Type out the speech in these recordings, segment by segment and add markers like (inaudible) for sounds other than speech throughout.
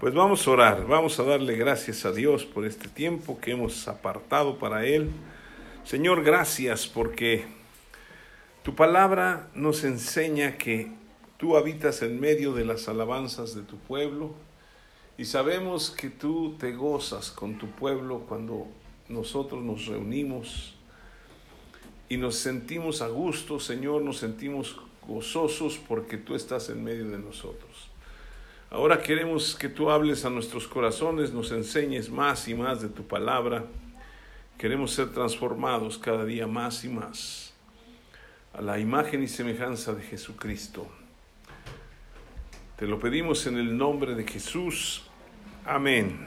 Pues vamos a orar, vamos a darle gracias a Dios por este tiempo que hemos apartado para Él. Señor, gracias porque tu palabra nos enseña que tú habitas en medio de las alabanzas de tu pueblo y sabemos que tú te gozas con tu pueblo cuando nosotros nos reunimos y nos sentimos a gusto, Señor, nos sentimos gozosos porque tú estás en medio de nosotros. Ahora queremos que tú hables a nuestros corazones, nos enseñes más y más de tu palabra. Queremos ser transformados cada día más y más a la imagen y semejanza de Jesucristo. Te lo pedimos en el nombre de Jesús. Amén.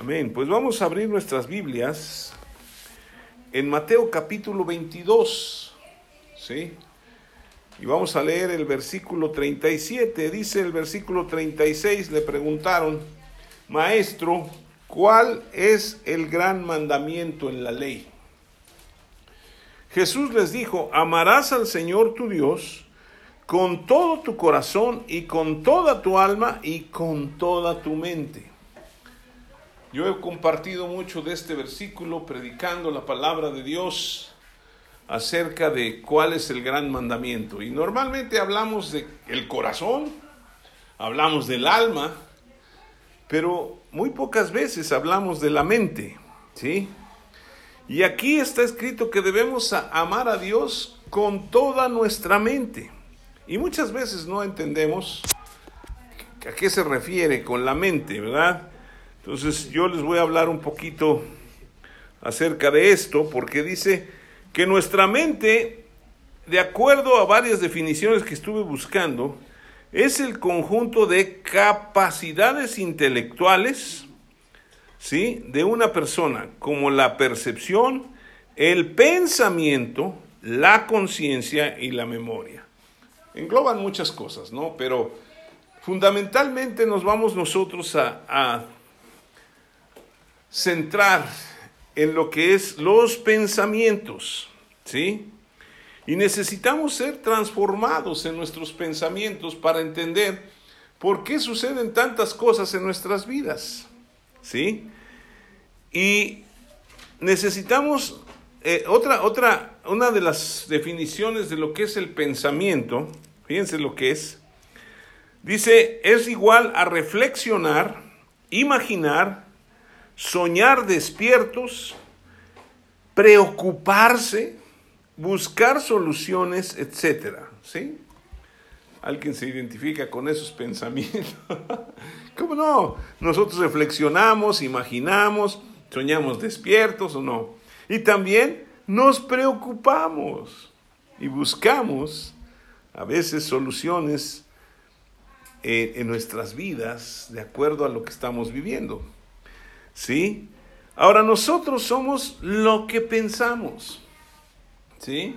Amén. Pues vamos a abrir nuestras Biblias en Mateo capítulo 22. ¿Sí? Y vamos a leer el versículo 37. Dice el versículo 36, le preguntaron, Maestro, ¿cuál es el gran mandamiento en la ley? Jesús les dijo, amarás al Señor tu Dios con todo tu corazón y con toda tu alma y con toda tu mente. Yo he compartido mucho de este versículo predicando la palabra de Dios acerca de cuál es el gran mandamiento. Y normalmente hablamos de el corazón, hablamos del alma, pero muy pocas veces hablamos de la mente, ¿sí? Y aquí está escrito que debemos amar a Dios con toda nuestra mente. Y muchas veces no entendemos a qué se refiere con la mente, ¿verdad? Entonces yo les voy a hablar un poquito acerca de esto, porque dice, que nuestra mente, de acuerdo a varias definiciones que estuve buscando, es el conjunto de capacidades intelectuales, ¿sí? De una persona, como la percepción, el pensamiento, la conciencia y la memoria. Engloban muchas cosas, ¿no? Pero fundamentalmente nos vamos nosotros a, a centrar en lo que es los pensamientos, ¿sí? Y necesitamos ser transformados en nuestros pensamientos para entender por qué suceden tantas cosas en nuestras vidas, ¿sí? Y necesitamos eh, otra, otra, una de las definiciones de lo que es el pensamiento, fíjense lo que es, dice, es igual a reflexionar, imaginar, soñar despiertos, preocuparse, buscar soluciones, etcétera, ¿sí? Alguien se identifica con esos (laughs) pensamientos. ¿Cómo no? Nosotros reflexionamos, imaginamos, soñamos despiertos o no. Y también nos preocupamos y buscamos a veces soluciones en, en nuestras vidas de acuerdo a lo que estamos viviendo. ¿Sí? Ahora nosotros somos lo que pensamos. ¿Sí?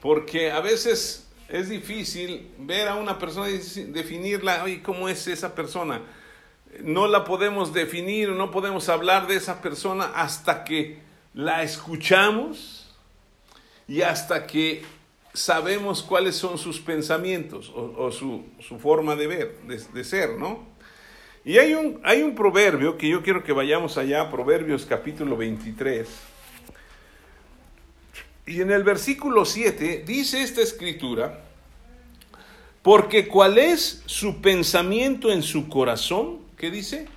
Porque a veces es difícil ver a una persona y definirla, oye, ¿cómo es esa persona? No la podemos definir, no podemos hablar de esa persona hasta que la escuchamos y hasta que sabemos cuáles son sus pensamientos o, o su, su, forma de ver, de, de ser, ¿no? Y hay un, hay un proverbio que yo quiero que vayamos allá, Proverbios capítulo 23. Y en el versículo 7 dice esta escritura, porque cuál es su pensamiento en su corazón, ¿qué dice?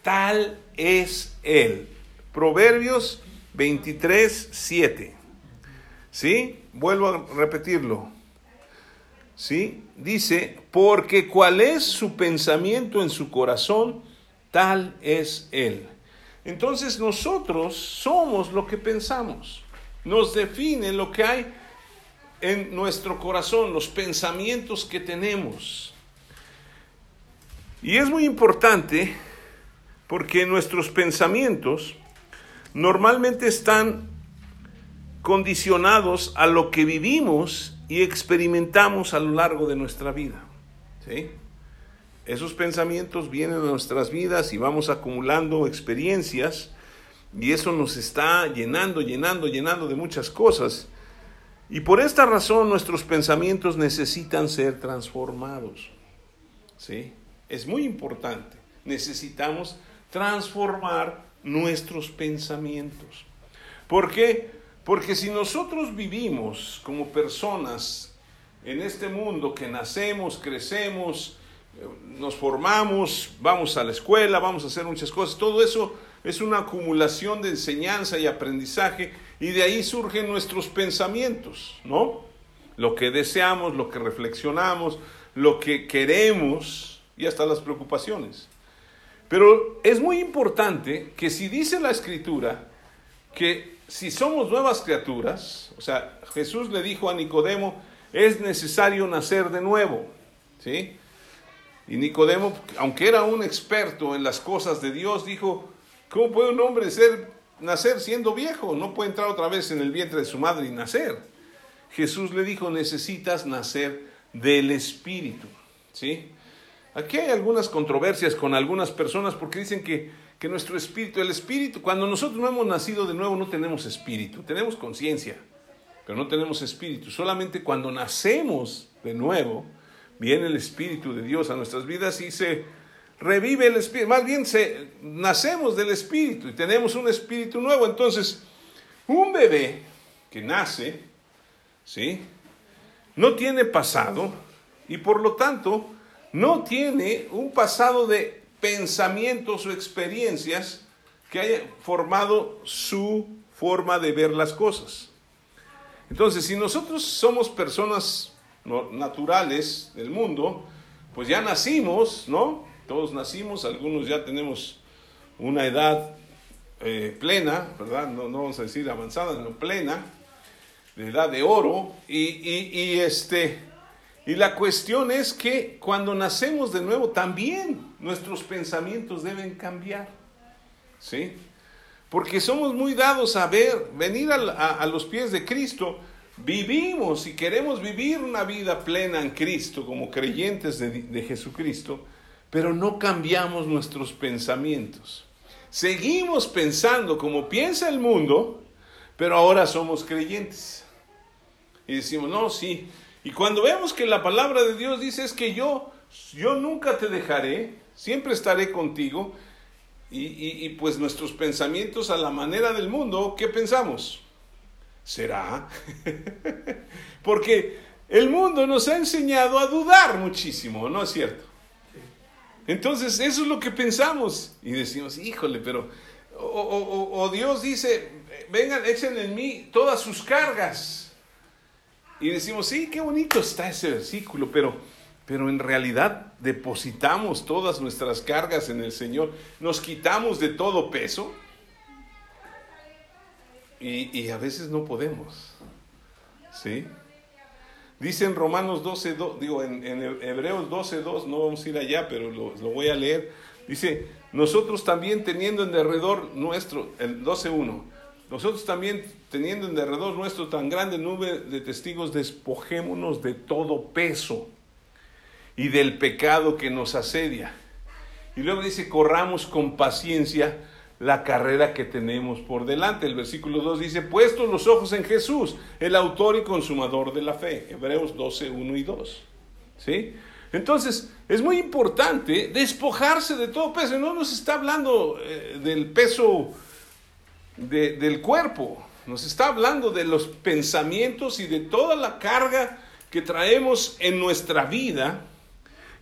Tal es él. Proverbios 23, 7. ¿Sí? Vuelvo a repetirlo. ¿Sí? Dice, porque cuál es su pensamiento en su corazón, tal es él. Entonces nosotros somos lo que pensamos. Nos define lo que hay en nuestro corazón, los pensamientos que tenemos. Y es muy importante porque nuestros pensamientos normalmente están condicionados a lo que vivimos y experimentamos a lo largo de nuestra vida. ¿sí? Esos pensamientos vienen a nuestras vidas y vamos acumulando experiencias y eso nos está llenando, llenando, llenando de muchas cosas. Y por esta razón nuestros pensamientos necesitan ser transformados. ¿sí? es muy importante. Necesitamos transformar nuestros pensamientos. ¿Por qué? Porque si nosotros vivimos como personas en este mundo que nacemos, crecemos, nos formamos, vamos a la escuela, vamos a hacer muchas cosas, todo eso es una acumulación de enseñanza y aprendizaje y de ahí surgen nuestros pensamientos, ¿no? Lo que deseamos, lo que reflexionamos, lo que queremos y hasta las preocupaciones. Pero es muy importante que si dice la escritura que si somos nuevas criaturas, o sea, Jesús le dijo a Nicodemo, es necesario nacer de nuevo, ¿sí? Y Nicodemo, aunque era un experto en las cosas de Dios, dijo, ¿cómo puede un hombre ser, nacer siendo viejo? No puede entrar otra vez en el vientre de su madre y nacer. Jesús le dijo, necesitas nacer del Espíritu, ¿sí? Aquí hay algunas controversias con algunas personas porque dicen que, que nuestro espíritu, el espíritu, cuando nosotros no hemos nacido de nuevo no tenemos espíritu, tenemos conciencia, pero no tenemos espíritu. Solamente cuando nacemos de nuevo, viene el espíritu de Dios a nuestras vidas y se revive el espíritu, más bien se, nacemos del espíritu y tenemos un espíritu nuevo. Entonces, un bebé que nace, ¿sí? No tiene pasado y por lo tanto no tiene un pasado de pensamientos o experiencias que haya formado su forma de ver las cosas. Entonces, si nosotros somos personas naturales del mundo, pues ya nacimos, ¿no? Todos nacimos, algunos ya tenemos una edad eh, plena, ¿verdad? No, no, vamos a decir avanzada, sino plena, de edad de oro, y, y, y este, y la cuestión es que cuando nacemos de nuevo también nuestros pensamientos deben cambiar. ¿Sí? Porque somos muy dados a ver, venir a, los pies de Cristo, vivimos y queremos vivir una vida plena en Cristo como creyentes de, de Jesucristo, pero no cambiamos nuestros pensamientos. Seguimos pensando como piensa el mundo, pero ahora somos creyentes. Y decimos, no, sí, y cuando vemos que la palabra de Dios dice es que yo, yo nunca te dejaré, siempre estaré contigo, y, y, pues nuestros pensamientos a la manera del mundo, ¿qué pensamos? ¿Será? (laughs) Porque el mundo nos ha enseñado a dudar muchísimo, ¿no es cierto? Entonces eso es lo que pensamos y decimos, híjole, pero... O, o, o Dios dice, vengan, echen en mí todas sus cargas y decimos, sí, qué bonito está ese versículo, pero, pero en realidad depositamos todas nuestras cargas en el Señor, nos quitamos de todo peso y, a veces no podemos. ¿Sí? Dice en Romanos 12, digo, en, Hebreos 12, 2, no vamos a ir allá, pero lo, lo, voy a leer. Dice, nosotros también teniendo en derredor nuestro, el 12.1, nosotros también, teniendo en derredor nuestro tan grande nube de testigos, despojémonos de todo peso y del pecado que nos asedia. Y luego dice, corramos con paciencia la carrera que tenemos por delante. El versículo 2 dice, puestos los ojos en Jesús, el autor y consumador de la fe. Hebreos 12, 1 y 2. ¿Sí? Entonces, es muy importante despojarse de todo peso. No nos está hablando eh, del peso del cuerpo, nos está hablando de los pensamientos y de toda la carga que traemos en nuestra vida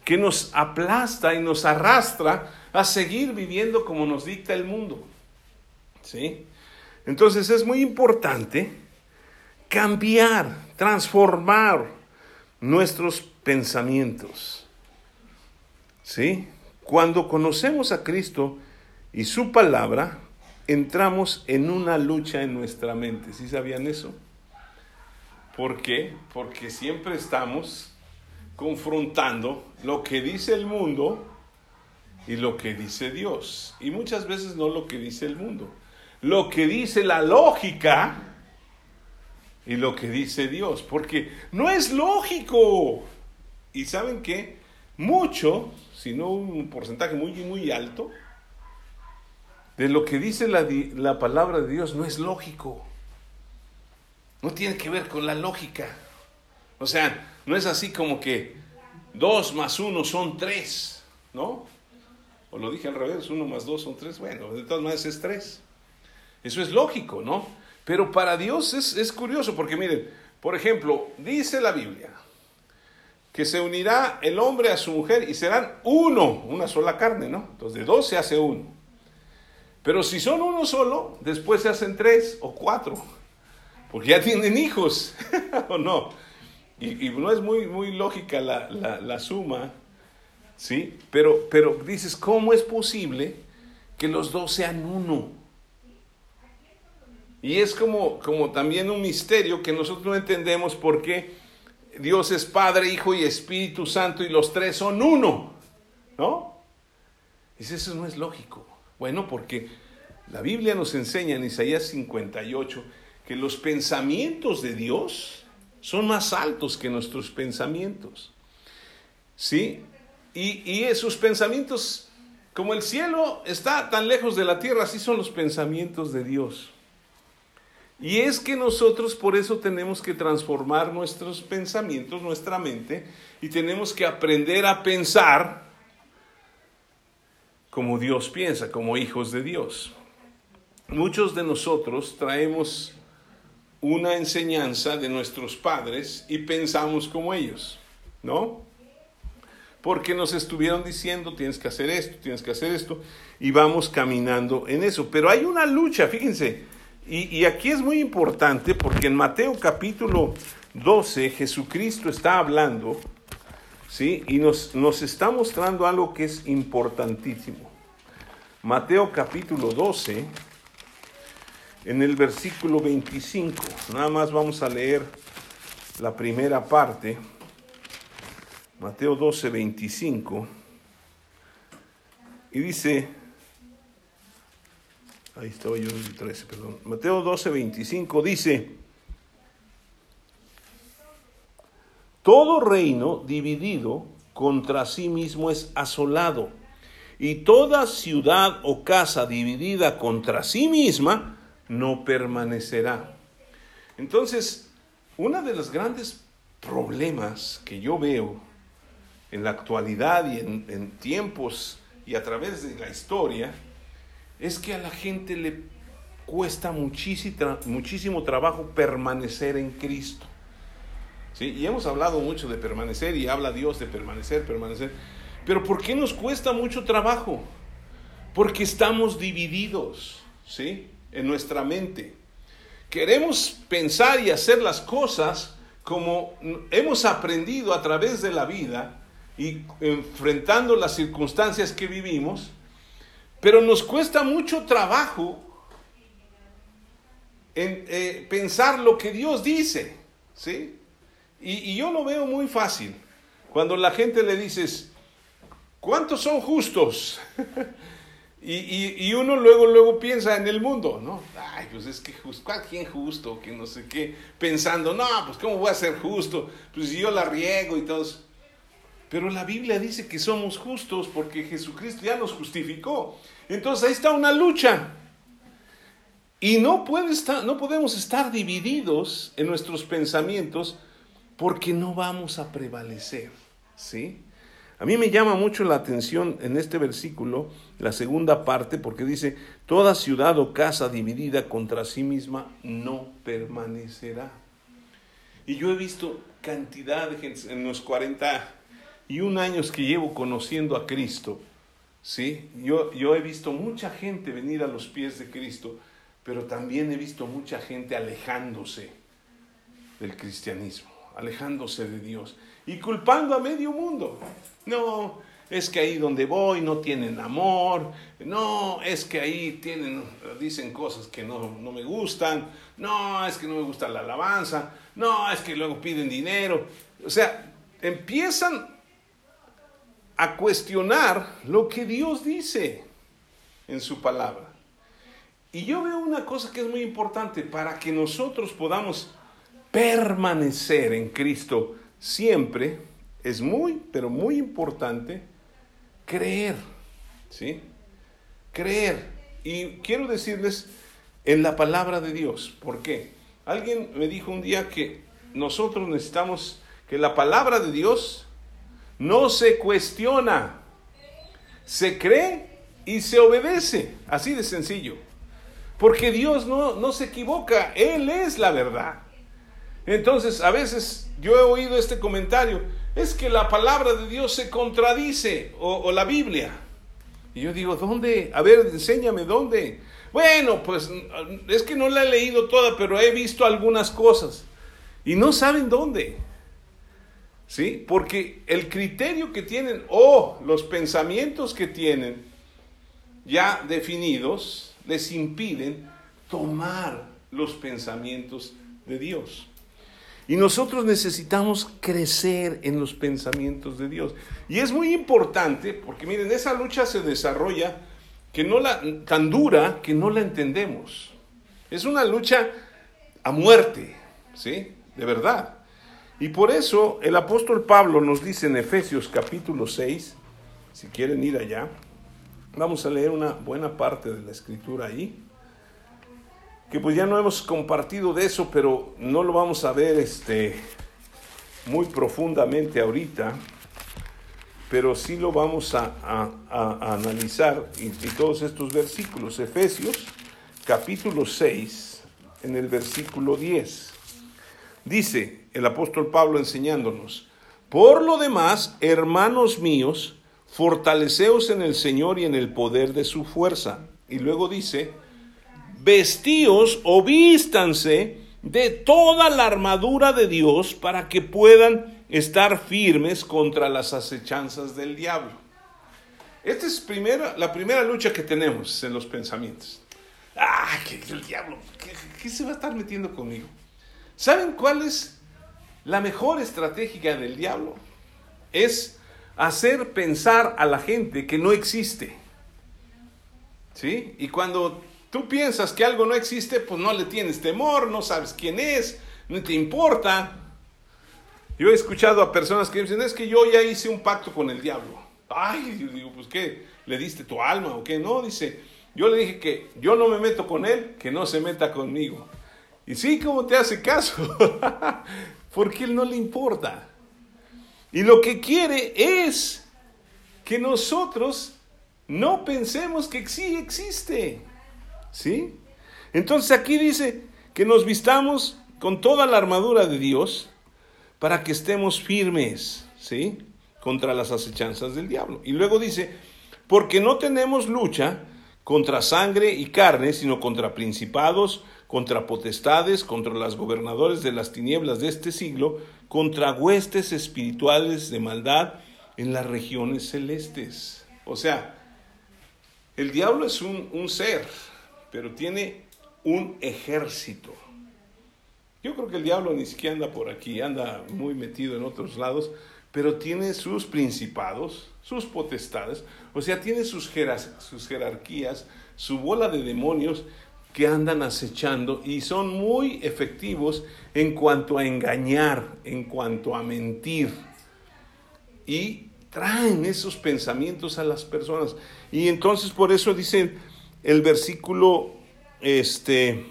que nos aplasta y nos arrastra a seguir viviendo como nos dicta el mundo. ¿Sí? Entonces es muy importante cambiar, transformar nuestros pensamientos. ¿Sí? Cuando conocemos a Cristo y su palabra, entramos en una lucha en nuestra mente. ¿Sí sabían eso? ¿Por qué? Porque siempre estamos confrontando lo que dice el mundo y lo que dice Dios. Y muchas veces no lo que dice el mundo. Lo que dice la lógica y lo que dice Dios. Porque no es lógico. Y saben qué? Mucho, si no un porcentaje muy, muy alto, de lo que dice la, palabra de Dios no es lógico. No tiene que ver con la lógica. O sea, no es así como que dos más uno son tres. ¿no? O lo dije al revés, uno más dos son tres. Bueno, de todas maneras es tres. Eso es lógico, ¿no? Pero para Dios es, es curioso, porque miren, por ejemplo, dice la Biblia que se unirá el hombre a su mujer y serán uno, una sola carne, ¿no? Entonces de dos se hace uno. Pero si son uno solo, después se hacen tres o cuatro, porque ya tienen hijos, (laughs) ¿o no? Y, no es muy, muy lógica la, la suma, ¿sí? Pero, pero dices, ¿cómo es posible que los dos sean uno? Y es como, como también un misterio que nosotros no entendemos por qué Dios es Padre, Hijo y Espíritu Santo y los tres son uno, ¿no? Dice, eso no es lógico. Bueno, porque la Biblia nos enseña en Isaías 58 que los pensamientos de Dios son más altos que nuestros pensamientos. ¿Sí? Y, y esos pensamientos, como el cielo está tan lejos de la tierra, así son los pensamientos de Dios. Y es que nosotros por eso tenemos que transformar nuestros pensamientos, nuestra mente, y tenemos que aprender a pensar como Dios piensa, como hijos de Dios. Muchos de nosotros traemos una enseñanza de nuestros padres y pensamos como ellos, ¿no? Porque nos estuvieron diciendo, tienes que hacer esto, tienes que hacer esto, y vamos caminando en eso. Pero hay una lucha, fíjense, y, aquí es muy importante porque en Mateo capítulo 12 Jesucristo está hablando, ¿sí? Y nos, nos está mostrando algo que es importantísimo. Mateo capítulo 12, en el versículo 25, nada más vamos a leer la primera parte. Mateo 12, 25. Y dice, Ahí estaba yo en el 13, perdón. Mateo 12, 25 dice, todo reino dividido contra sí mismo es asolado, y toda ciudad o casa dividida contra sí misma no permanecerá. Entonces, uno de los grandes problemas que yo veo en la actualidad y en, tiempos y a través de la historia, es que a la gente le cuesta muchísimo trabajo permanecer en Cristo. ¿Sí? Y hemos hablado mucho de permanecer y habla Dios de permanecer, permanecer. Pero ¿por qué nos cuesta mucho trabajo? Porque estamos divididos, ¿sí? En nuestra mente. Queremos pensar y hacer las cosas como hemos aprendido a través de la vida y enfrentando las circunstancias que vivimos, pero nos cuesta mucho trabajo en, eh, pensar lo que Dios dice, ¿sí? Y, yo lo veo muy fácil. Cuando la gente le dices, ¿cuántos son justos? (laughs) y, uno luego, luego piensa en el mundo, ¿no? Ay, pues es que just, ¿quién justo? Que no sé qué. Pensando, no, pues ¿cómo voy a ser justo? Pues si yo la riego y todo pero la Biblia dice que somos justos porque Jesucristo ya nos justificó. Entonces ahí está una lucha. Y no, puede estar, no podemos estar divididos en nuestros pensamientos porque no vamos a prevalecer. ¿sí? A mí me llama mucho la atención en este versículo, la segunda parte, porque dice, toda ciudad o casa dividida contra sí misma no permanecerá. Y yo he visto cantidad de gente en los 40 y un año que llevo conociendo a Cristo, ¿sí? Yo, yo he visto mucha gente venir a los pies de Cristo, pero también he visto mucha gente alejándose del cristianismo, alejándose de Dios y culpando a medio mundo. No, es que ahí donde voy no tienen amor, no, es que ahí tienen, dicen cosas que no, no, me gustan, no, es que no me gusta la alabanza, no, es que luego piden dinero. O sea, empiezan a cuestionar lo que Dios dice en su palabra. Y yo veo una cosa que es muy importante para que nosotros podamos permanecer en Cristo siempre, es muy, pero muy importante creer, ¿sí? Creer. Y quiero decirles en la palabra de Dios, ¿por qué? Alguien me dijo un día que nosotros necesitamos que la palabra de Dios no se cuestiona. se cree y se obedece. Así de sencillo. Porque Dios no, no se equivoca, Él es la verdad. Entonces, a veces yo he oído este comentario, es que la palabra de Dios se contradice, o, la Biblia. Y yo digo, ¿dónde? A ver, enséñame dónde. Bueno, pues es que no la he leído toda, pero he visto algunas cosas. Y no saben dónde. ¿Sí? Porque el criterio que tienen o los pensamientos que tienen ya definidos les impiden tomar los pensamientos de Dios. Y nosotros necesitamos crecer en los pensamientos de Dios. Y es muy importante porque miren, esa lucha se desarrolla que no la tan dura que no la entendemos. Es una lucha a muerte, ¿sí? De verdad. Y por eso el apóstol Pablo nos dice en Efesios capítulo 6, si quieren ir allá, vamos a leer una buena parte de la escritura ahí que pues ya no hemos compartido de eso, pero no lo vamos a ver este, muy profundamente ahorita, pero sí lo vamos a, analizar y, y, todos estos versículos. Efesios capítulo 6, en el versículo 10. Dice el apóstol Pablo enseñándonos, por lo demás, hermanos míos, fortaleceos en el Señor y en el poder de su fuerza. Y luego dice, vestíos o vístanse de toda la armadura de Dios para que puedan estar firmes contra las acechanzas del diablo. Esta es primera, la primera lucha que tenemos en los pensamientos. Ah, que el diablo, ¿qué, se va a estar metiendo conmigo? ¿Saben cuál es la mejor estrategia del diablo? Es hacer pensar a la gente que no existe. ¿Sí? Y cuando Tú piensas que algo no existe, pues no le tienes temor, no sabes quién es, no te importa. Yo he escuchado a personas que dicen, es que yo ya hice un pacto con el diablo. Ay, yo digo, pues qué, ¿le diste tu alma o qué? No, dice, yo le dije que yo no me meto con él, que no se meta conmigo. Y sí, ¿cómo te hace caso? (laughs) Porque él no le importa. Y lo que quiere es que nosotros no pensemos que sí existe. ¿Sí? Entonces aquí dice que nos vistamos con toda la armadura de Dios para que estemos firmes, ¿sí? Contra las acechanzas del diablo. Y luego dice, porque no tenemos lucha contra sangre y carne, sino contra principados, contra potestades, contra los gobernadores de las tinieblas de este siglo, contra huestes espirituales de maldad en las regiones celestes. O sea, el diablo es un, un ser, pero tiene un ejército. Yo creo que el diablo ni siquiera anda por aquí, anda muy metido en otros lados, pero tiene sus principados, sus potestades, o sea, tiene sus, sus jerarquías, su bola de demonios que andan acechando y son muy efectivos en cuanto a engañar, en cuanto a mentir. Y traen esos pensamientos a las personas. Y entonces por eso dicen, el versículo este,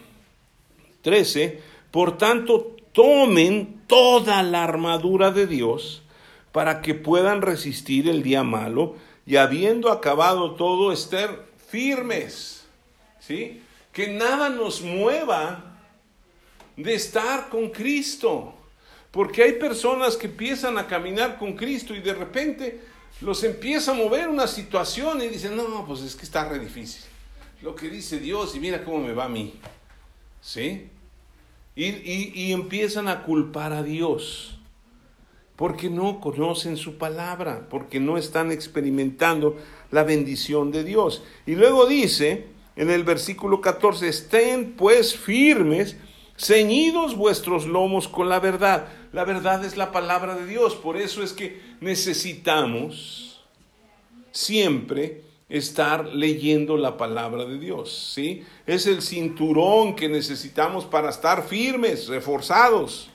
13, por tanto, tomen toda la armadura de Dios para que puedan resistir el día malo y habiendo acabado todo, estar firmes. ¿Sí? Que nada nos mueva de estar con Cristo. Porque hay personas que empiezan a caminar con Cristo y de repente los empieza a mover una situación y dicen, no, pues es que está re difícil lo que dice Dios y mira cómo me va a mí. ¿Sí? Y, empiezan a culpar a Dios porque no conocen su palabra, porque no están experimentando la bendición de Dios. Y luego dice en el versículo 14, estén pues firmes, ceñidos vuestros lomos con la verdad. La verdad es la palabra de Dios, por eso es que necesitamos siempre estar leyendo la palabra de Dios, ¿sí? Es el cinturón que necesitamos para estar firmes, reforzados.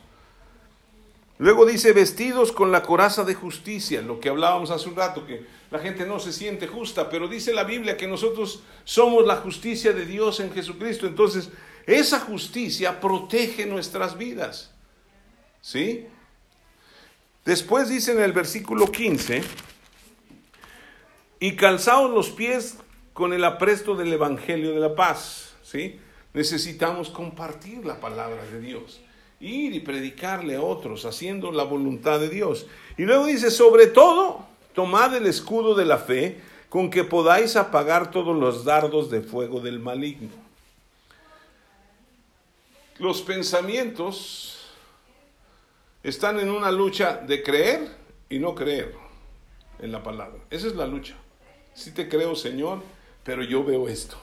Luego dice vestidos con la coraza de justicia, lo que hablábamos hace un rato, que la gente no se siente justa, pero dice la Biblia que nosotros somos la justicia de Dios en Jesucristo. Entonces, esa justicia protege nuestras vidas. ¿Sí? Después dice en el versículo 15, y calzaos los pies con el apresto del Evangelio de la paz. ¿sí? Necesitamos compartir la palabra de Dios, ir y predicarle a otros, haciendo la voluntad de Dios. Y luego dice, sobre todo, tomad el escudo de la fe, con que podáis apagar todos los dardos de fuego del maligno. Los pensamientos están en una lucha de creer y no creer en la palabra. Esa es la lucha. Si te creo, Señor, pero yo veo esto.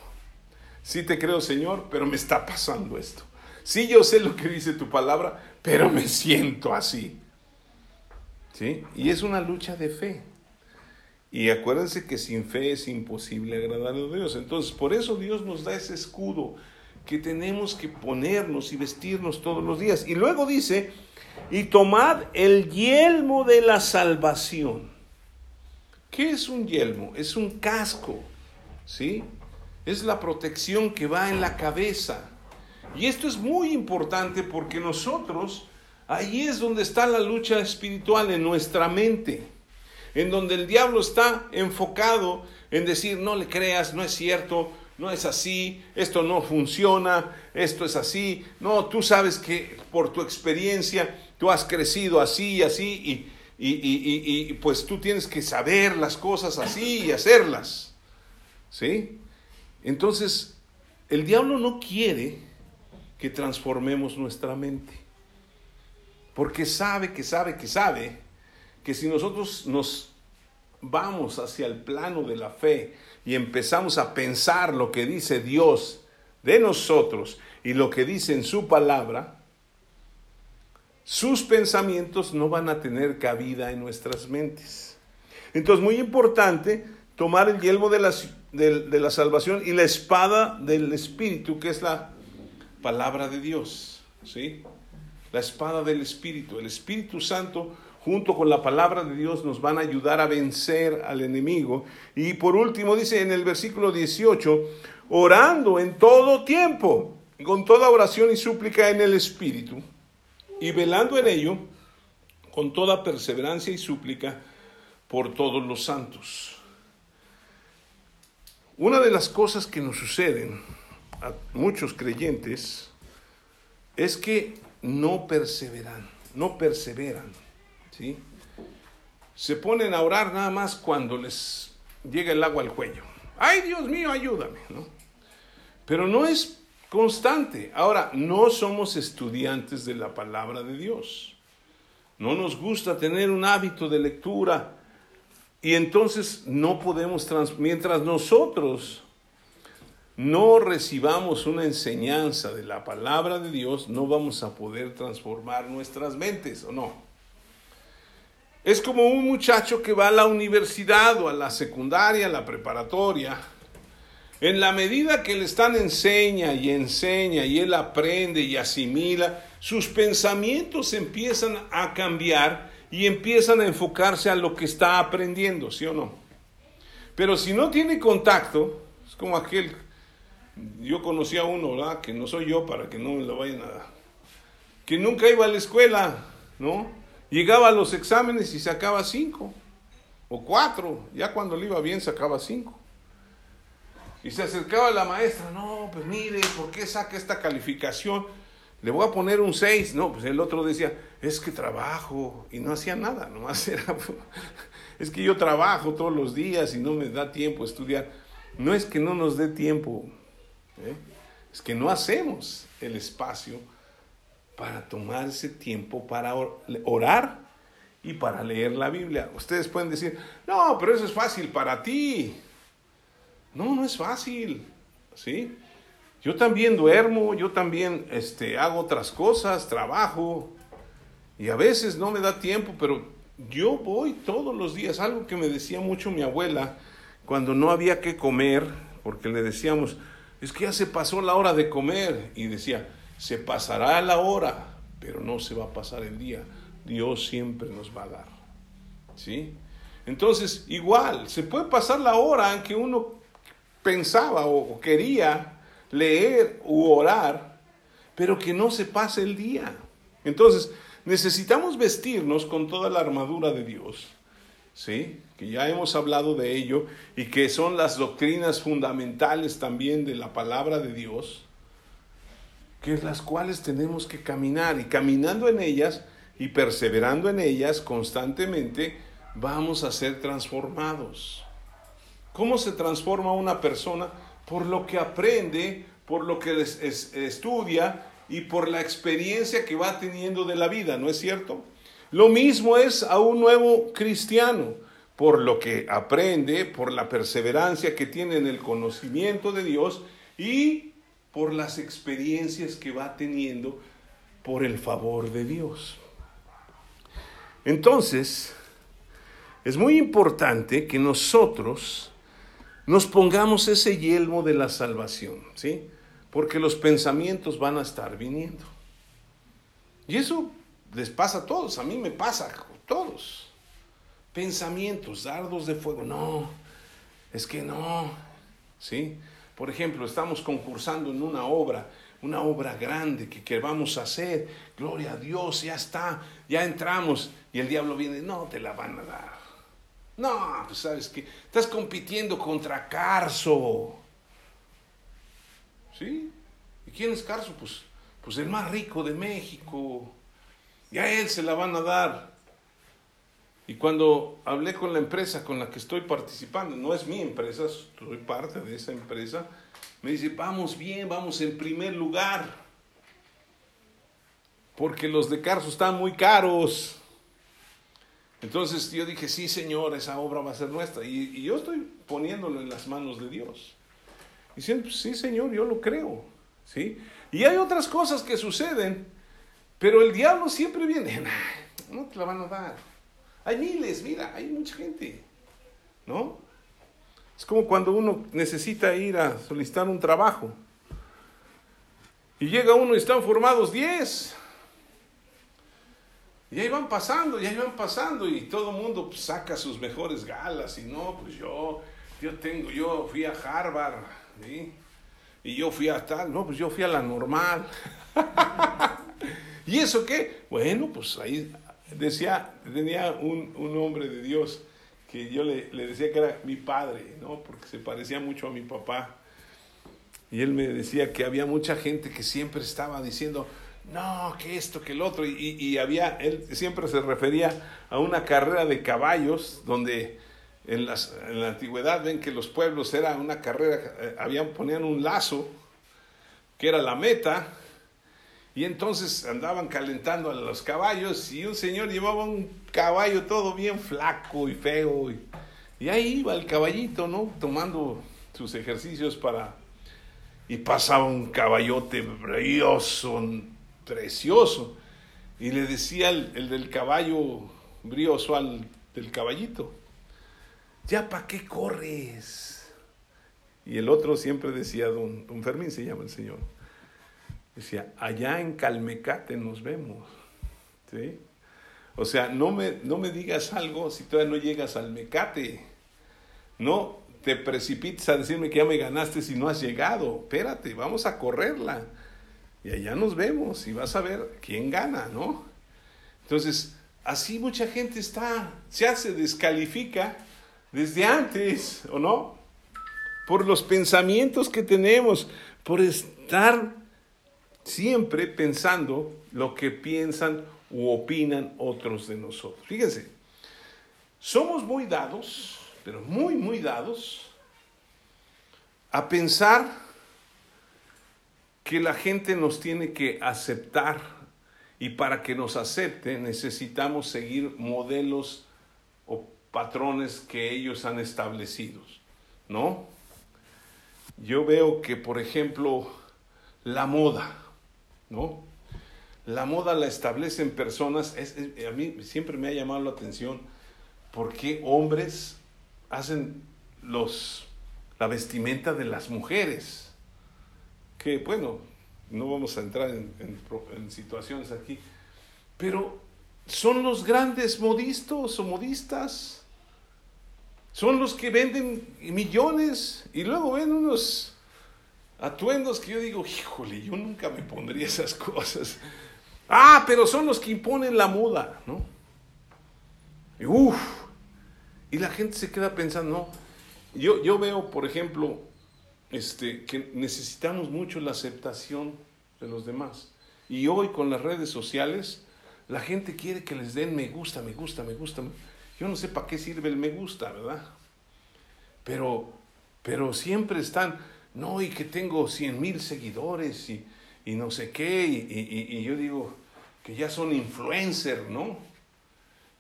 Si te creo, Señor, pero me está pasando esto. Sí, yo sé lo que dice tu palabra, pero me siento así. ¿Sí? Y es una lucha de fe. Y acuérdense que sin fe es imposible agradar a Dios. Entonces, por eso Dios nos da ese escudo que tenemos que ponernos y vestirnos todos los días. Y luego dice, y tomad el yelmo de la salvación. ¿Qué es un yelmo? Es un casco, ¿sí? Es la protección que va en la cabeza. Y esto es muy importante porque nosotros, ahí es donde está la lucha espiritual en nuestra mente, en donde el diablo está enfocado en decir, no le creas, no es cierto, no es así, esto no funciona, esto es así, no, tú sabes que por tu experiencia tú has crecido así y así y, y, pues tú tienes que saber las cosas así y hacerlas. ¿Sí? Entonces, el diablo no quiere que transformemos nuestra mente. Porque sabe que sabe que sabe que si nosotros nos vamos hacia el plano de la fe y empezamos a pensar lo que dice Dios de nosotros y lo que dice en su palabra, sus pensamientos no van a tener cabida en nuestras mentes. Entonces, muy importante tomar el yelmo de la, de, la salvación y la espada del Espíritu, que es la palabra de Dios. ¿sí? La espada del Espíritu. El Espíritu Santo junto con la palabra de Dios nos van a ayudar a vencer al enemigo. Y por último dice en el versículo 18, orando en todo tiempo, con toda oración y súplica en el Espíritu y velando en ello con toda perseverancia y súplica por todos los santos. Una de las cosas que nos suceden a muchos creyentes es que no perseveran, no perseveran, ¿sí? Se ponen a orar nada más cuando les llega el agua al cuello. Ay, Dios mío, ayúdame, ¿no? Pero no es constante. Ahora, no somos estudiantes de la palabra de Dios. No nos gusta tener un hábito de lectura y entonces no podemos, mientras nosotros no recibamos una enseñanza de la palabra de Dios, no vamos a poder transformar nuestras mentes, ¿o no? Es como un muchacho que va a la universidad o a la secundaria, a la preparatoria, en la medida que él están enseña y enseña y él aprende y asimila, sus pensamientos empiezan a cambiar y empiezan a enfocarse a lo que está aprendiendo, ¿sí o no? Pero si no tiene contacto, es como aquel, yo conocí a uno, ¿verdad? Que no soy yo para que no me lo vayan a... Que nunca iba a la escuela, ¿no? Llegaba a los exámenes y sacaba cinco o cuatro, ya cuando le iba bien sacaba cinco. Y se acercaba la maestra, no, pues mire, ¿por qué saca esta calificación? Le voy a poner un 6. No, pues el otro decía, es que trabajo. Y no hacía nada, nomás (laughs) era, es que yo trabajo todos los días y no me da tiempo estudiar. No es que no nos dé tiempo, ¿eh? es que no hacemos el espacio para tomar ese tiempo para orar y para leer la Biblia. Ustedes pueden decir, no, pero eso es fácil para ti. No, no es fácil, ¿sí? Yo también duermo, yo también este, hago otras cosas, trabajo, y a veces no me da tiempo, pero yo voy todos los días. Algo que me decía mucho mi abuela cuando no había que comer, porque le decíamos, es que ya se pasó la hora de comer, y decía, se pasará la hora, pero no se va a pasar el día. Dios siempre nos va a dar. ¿Sí? Entonces, igual, se puede pasar la hora en que uno pensaba o quería leer u orar, pero que no se pase el día. Entonces, necesitamos vestirnos con toda la armadura de Dios, ¿sí? que ya hemos hablado de ello y que son las doctrinas fundamentales también de la palabra de Dios, que es las cuales tenemos que caminar y caminando en ellas y perseverando en ellas constantemente, vamos a ser transformados. ¿Cómo se transforma una persona? Por lo que aprende, por lo que estudia y por la experiencia que va teniendo de la vida, ¿no es cierto? Lo mismo es a un nuevo cristiano, por lo que aprende, por la perseverancia que tiene en el conocimiento de Dios y por las experiencias que va teniendo por el favor de Dios. Entonces, es muy importante que nosotros nos pongamos ese yelmo de la salvación, ¿sí? Porque los pensamientos van a estar viniendo. Y eso les pasa a todos, a mí me pasa a todos. Pensamientos, dardos de fuego, no, es que no, ¿sí? Por ejemplo, estamos concursando en una obra, una obra grande que, que vamos a hacer, gloria a Dios, ya está, ya entramos, y el diablo viene, no te la van a dar. No, pues sabes que estás compitiendo contra Carso. ¿Sí? ¿Y quién es Carso? Pues, pues el más rico de México. Y a él se la van a dar. Y cuando hablé con la empresa con la que estoy participando, no es mi empresa, soy parte de esa empresa, me dice, vamos bien, vamos en primer lugar. Porque los de Carso están muy caros. Entonces yo dije, sí, Señor, esa obra va a ser nuestra. Y, yo estoy poniéndolo en las manos de Dios. Y diciendo, sí, Señor, yo lo creo. ¿Sí? Y hay otras cosas que suceden, pero el diablo siempre viene, (laughs) no te la van a dar. Hay miles, mira, hay mucha gente. ¿No? Es como cuando uno necesita ir a solicitar un trabajo. Y llega uno y están formados 10. Y ahí van pasando, y ahí van pasando, y todo el mundo saca sus mejores galas, y no, pues yo, yo tengo, yo fui a Harvard, y yo fui a tal, no, pues yo fui a la normal. (laughs) ¿Y eso qué? Bueno, pues ahí decía, tenía un, un hombre de Dios que yo le, le, decía que era mi padre, ¿no? Porque se parecía mucho a mi papá. Y él me decía que había mucha gente que siempre estaba diciendo, no, que esto, que el otro. Y, había, él siempre se refería a una carrera de caballos, donde en, las, en la antigüedad ven que los pueblos era una carrera, eh, habían, ponían un lazo, que era la meta, y entonces andaban calentando a los caballos, y un señor llevaba un caballo todo bien flaco y feo, y, y ahí iba el caballito, ¿no? Tomando sus ejercicios para... Y pasaba un caballote brioso, precioso. Y le decía el, del caballo brioso al del caballito, ya para qué corres. Y el otro siempre decía, don, don Fermín se llama el señor, decía, allá en Calmecate nos vemos. ¿Sí? O sea, no me, no me digas algo si todavía no llegas al mecate. No te precipites a decirme que ya me ganaste si no has llegado. Espérate, vamos a correrla. Y allá nos vemos y vas a ver quién gana, ¿no? Entonces, así mucha gente está, se descalifica desde antes, ¿o no? Por los pensamientos que tenemos, por estar siempre pensando lo que piensan u opinan otros de nosotros. Fíjense, somos muy dados, pero muy, muy dados a pensar que la gente nos tiene que aceptar y para que nos acepte necesitamos seguir modelos o patrones que ellos han establecido, ¿no? Yo veo que, por ejemplo, la moda, ¿no? La moda la establecen personas, a mí siempre me ha llamado la atención por qué hombres hacen los, la vestimenta de las mujeres que bueno, no vamos a entrar en, situaciones aquí, pero son los grandes modistas o modistas, son los que venden millones y luego ven unos atuendos que yo digo, híjole, yo nunca me pondría esas cosas. Ah, pero son los que imponen la moda, ¿no? Y Y la gente se queda pensando, no. Yo, yo veo, por ejemplo, este, que necesitamos mucho la aceptación de los demás. Y hoy con las redes sociales, la gente quiere que les den me gusta, me gusta, me gusta. Yo no sé para qué sirve el me gusta, ¿verdad? Pero, pero siempre están, no, y que tengo 100 mil seguidores y, y, no sé qué, y, y, yo digo que ya son influencers, ¿no?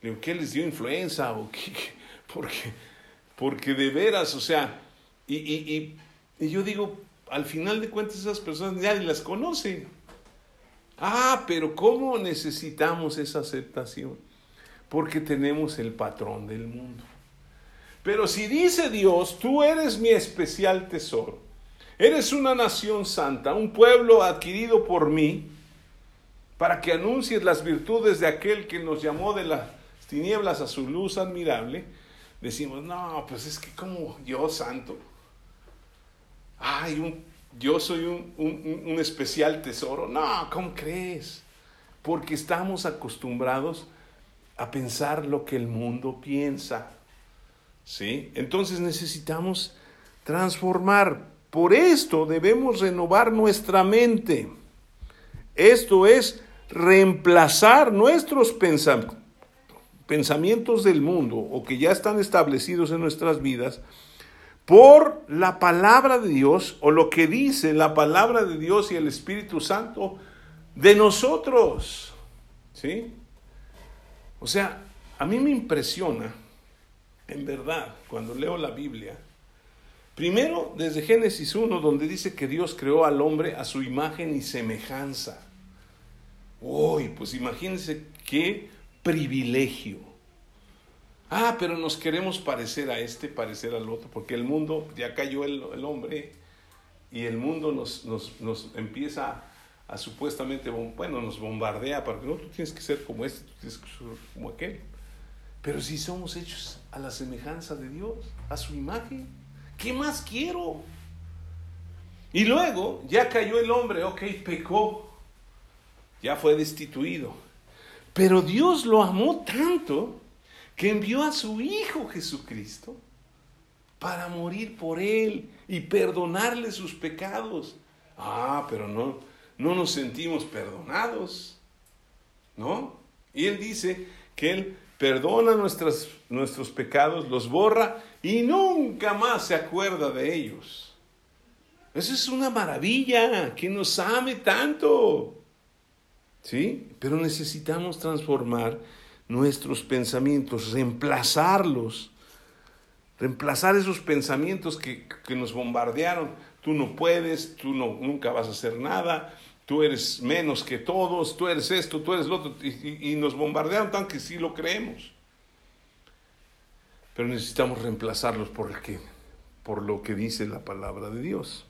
Digo, ¿qué les dio influenza? (laughs) ¿O qué? Porque, porque de veras, o sea, y, y, yo digo, al final de cuentas esas personas nadie las conoce. Ah, pero ¿cómo necesitamos esa aceptación? Porque tenemos el patrón del mundo. Pero si dice Dios, tú eres mi especial tesoro, eres una nación santa, un pueblo adquirido por mí, para que anuncies las virtudes de aquel que nos llamó de las tinieblas a su luz admirable, decimos, no, pues es que como Dios santo, ay, un yo soy un, especial tesoro. No, ¿cómo crees? Porque estamos acostumbrados a pensar lo que el mundo piensa. ¿Sí? Entonces necesitamos transformar. Por esto debemos renovar nuestra mente. Esto es reemplazar nuestros pensamientos del mundo o que ya están establecidos en nuestras vidas por la palabra de Dios o lo que dice la palabra de Dios y el Espíritu Santo de nosotros. ¿Sí? O sea, a mí me impresiona, en verdad, cuando leo la Biblia, primero desde Génesis 1, donde dice que Dios creó al hombre a su imagen y semejanza. Uy, pues imagínense qué privilegio. Ah, pero nos queremos parecer a este, parecer al otro, porque el mundo, ya cayó el, hombre y el mundo nos, nos, empieza a, supuestamente, bueno, nos bombardea para que no, tú tienes que ser como este, tú tienes que ser como aquel. Pero si somos hechos a la semejanza de Dios, a su imagen, ¿qué más quiero? Y luego ya cayó el hombre, ok, pecó, ya fue destituido. Pero Dios lo amó tanto que envió a su Hijo Jesucristo para morir por él y perdonarle sus pecados. Ah, pero no, no nos sentimos perdonados, ¿no? Y él dice que él perdona nuestros pecados, los borra y nunca más se acuerda de ellos. Eso es una maravilla, que nos ame tanto. ¿Sí? Pero necesitamos transformar nuestros pensamientos, reemplazarlos, reemplazar esos pensamientos que, nos bombardearon. Tú no puedes, tú no, nunca vas a hacer nada, tú eres menos que todos, tú eres esto, tú eres lo otro, y, nos bombardearon tan que sí lo creemos. Pero necesitamos reemplazarlos por, por lo que dice la palabra de Dios.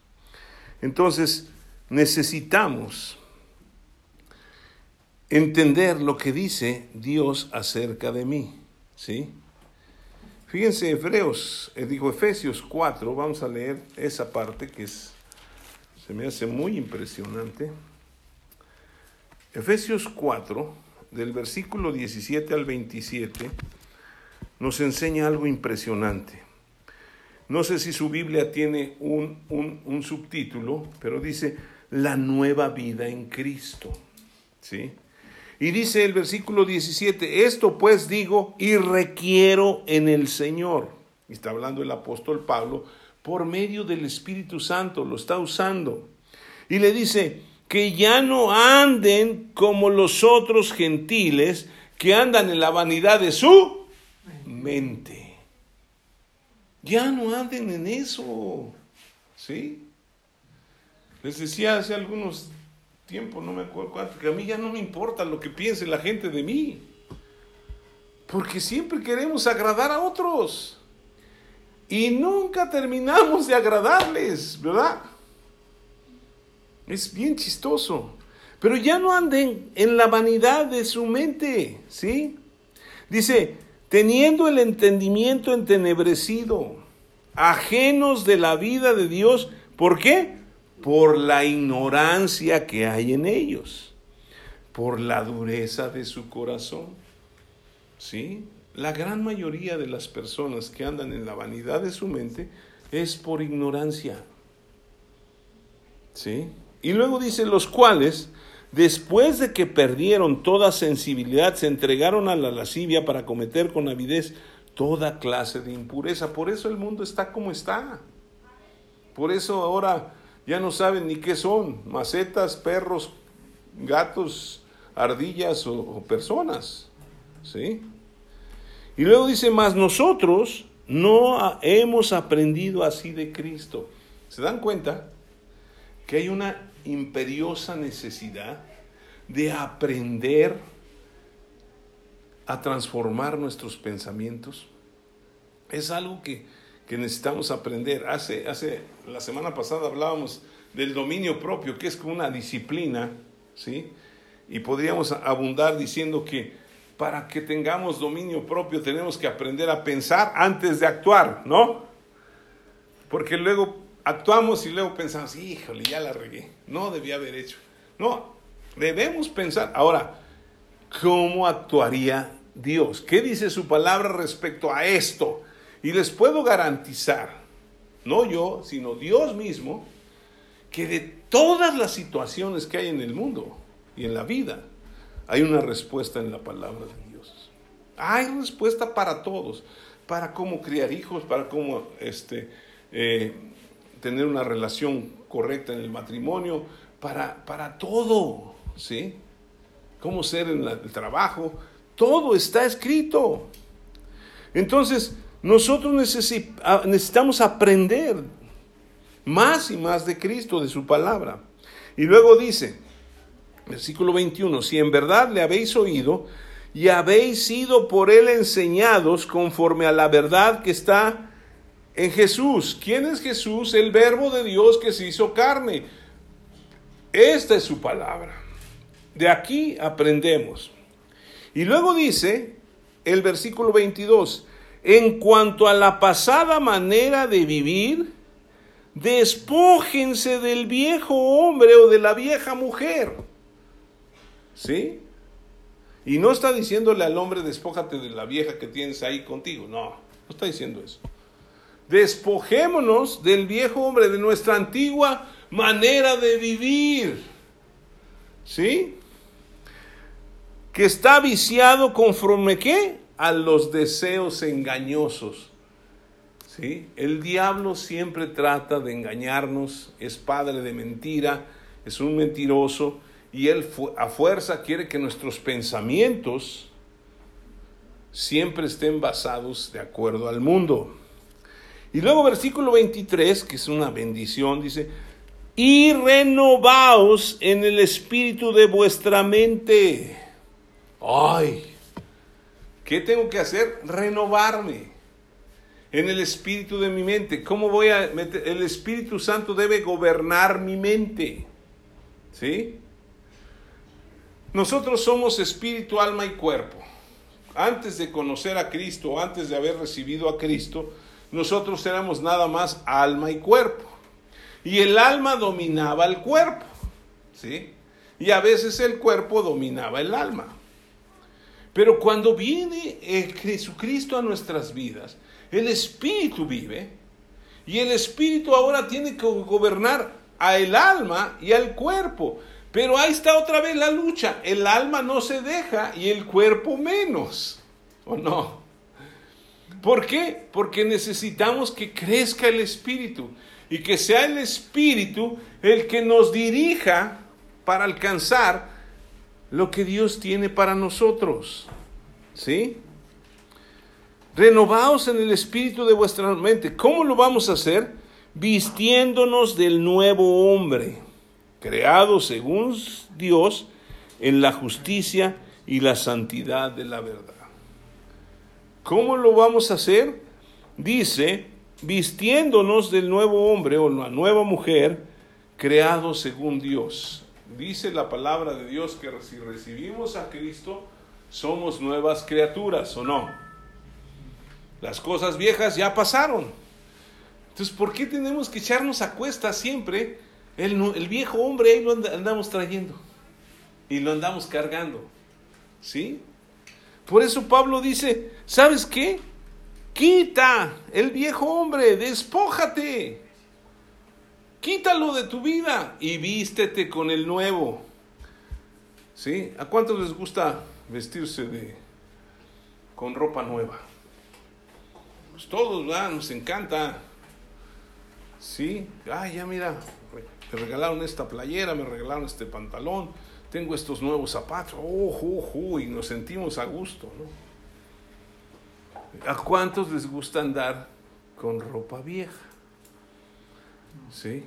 Entonces, necesitamos entender lo que dice Dios acerca de mí. ¿Sí? Fíjense, Hebreos, eh, Efesios 4, vamos a leer esa parte que es, se me hace muy impresionante. Efesios 4, del versículo 17 al 27, nos enseña algo impresionante. No sé si su Biblia tiene un, un subtítulo, pero dice la nueva vida en Cristo. ¿Sí? Y dice el versículo 17, esto pues digo y requiero en el Señor. Está hablando el apóstol Pablo por medio del Espíritu Santo, lo está usando. Y le dice, que ya no anden como los otros gentiles que andan en la vanidad de su mente. Ya no anden en eso. ¿Sí? Les decía hace algunos tiempo, no me acuerdo cuánto, que a mí ya no me importa lo que piense la gente de mí. Porque siempre queremos agradar a otros. Y nunca terminamos de agradarles, ¿verdad? Es bien chistoso. Pero ya no anden en la vanidad de su mente, ¿sí? Dice, teniendo el entendimiento entenebrecido, ajenos de la vida de Dios, ¿por qué? Por la ignorancia que hay en ellos, por la dureza de su corazón. ¿Sí? la gran mayoría de las personas que andan en la vanidad de su mente es por ignorancia. ¿Sí? Y luego dice, los cuales, después de que perdieron toda sensibilidad, se entregaron a la lascivia para cometer con avidez toda clase de impureza. Por eso el mundo está como está. Por eso ahora ya no saben ni qué son, macetas, perros, gatos, ardillas o, personas. ¿Sí? Y luego dice, más nosotros no hemos aprendido así de Cristo. ¿Se dan cuenta? Que hay una imperiosa necesidad de aprender a transformar nuestros pensamientos. Es algo que, necesitamos aprender. Hace, hace, la semana pasada hablábamos del dominio propio, que es como una disciplina, ¿sí? Y podríamos abundar diciendo que para que tengamos dominio propio tenemos que aprender a pensar antes de actuar, ¿no? Porque luego actuamos y luego pensamos, híjole, ya la regué, no debía haber hecho. No, debemos pensar. Ahora, ¿cómo actuaría Dios? ¿Qué dice su palabra respecto a esto? Y les puedo garantizar, no yo, sino Dios mismo, que de todas las situaciones que hay en el mundo y en la vida, hay una respuesta en la palabra de Dios. Hay respuesta para todos, para cómo criar hijos, para cómo este, eh, tener una relación correcta en el matrimonio, para, para todo, ¿sí? Cómo ser en el trabajo, todo está escrito. Entonces, nosotros necesitamos aprender más y más de Cristo, de su palabra. Y luego dice, versículo 21, si en verdad le habéis oído y habéis sido por él enseñados conforme a la verdad que está en Jesús. ¿Quién es Jesús? El verbo de Dios que se hizo carne. Esta es su palabra. De aquí aprendemos. Y luego dice el versículo 22, en cuanto a la pasada manera de vivir, despójense del viejo hombre o de la vieja mujer. ¿Sí? Y no está diciéndole al hombre, despójate de la vieja que tienes ahí contigo. No, no está diciendo eso. Despojémonos del viejo hombre, de nuestra antigua manera de vivir. ¿Sí? Que está viciado conforme qué? A los deseos engañosos. ¿Sí? El diablo siempre trata de engañarnos, es padre de mentira, es un mentiroso y él a fuerza quiere que nuestros pensamientos siempre estén basados de acuerdo al mundo. Y luego versículo 23, que es una bendición, dice, y renovaos en el espíritu de vuestra mente. Ay, ¿Qué tengo que hacer? Renovarme en el espíritu de mi mente. ¿Cómo voy a meter? El Espíritu Santo debe gobernar mi mente. ¿Sí? Nosotros somos espíritu, alma y cuerpo. Antes de conocer a Cristo, antes de haber recibido a Cristo, nosotros éramos nada más alma y cuerpo. Y el alma dominaba el cuerpo. ¿Sí? Y a veces el cuerpo dominaba el alma. Pero cuando viene Jesucristo a nuestras vidas, el Espíritu vive y el Espíritu ahora tiene que gobernar a el alma y al cuerpo. Pero ahí está otra vez la lucha. El alma no se deja y el cuerpo menos. ¿O no? ¿Por qué? Porque necesitamos que crezca el Espíritu y que sea el Espíritu el que nos dirija para alcanzar lo que Dios tiene para nosotros. ¿Sí? Renovaos en el espíritu de vuestra mente. ¿Cómo lo vamos a hacer? Vistiéndonos del nuevo hombre, creado según Dios en la justicia y la santidad de la verdad. ¿Cómo lo vamos a hacer? Dice, vistiéndonos del nuevo hombre o la nueva mujer, creado según Dios dice la palabra de Dios que si recibimos a Cristo, somos nuevas criaturas, ¿o no? Las cosas viejas ya pasaron. Entonces, ¿por qué tenemos que echarnos a cuesta siempre? El, el viejo hombre ahí lo andamos trayendo y lo andamos cargando. ¿Sí? Por eso Pablo dice, ¿Sabes qué? Quita el viejo hombre, despójate. Quítalo de tu vida y vístete con el nuevo. ¿Sí? ¿A cuántos les gusta vestirse de con ropa nueva? Pues todos, ¿verdad? Nos encanta. Sí, ay, ya mira, me regalaron esta playera, me regalaron este pantalón, tengo estos nuevos zapatos, oh, y nos sentimos a gusto, ¿no? ¿A cuántos les gusta andar con ropa vieja? ¿Sí?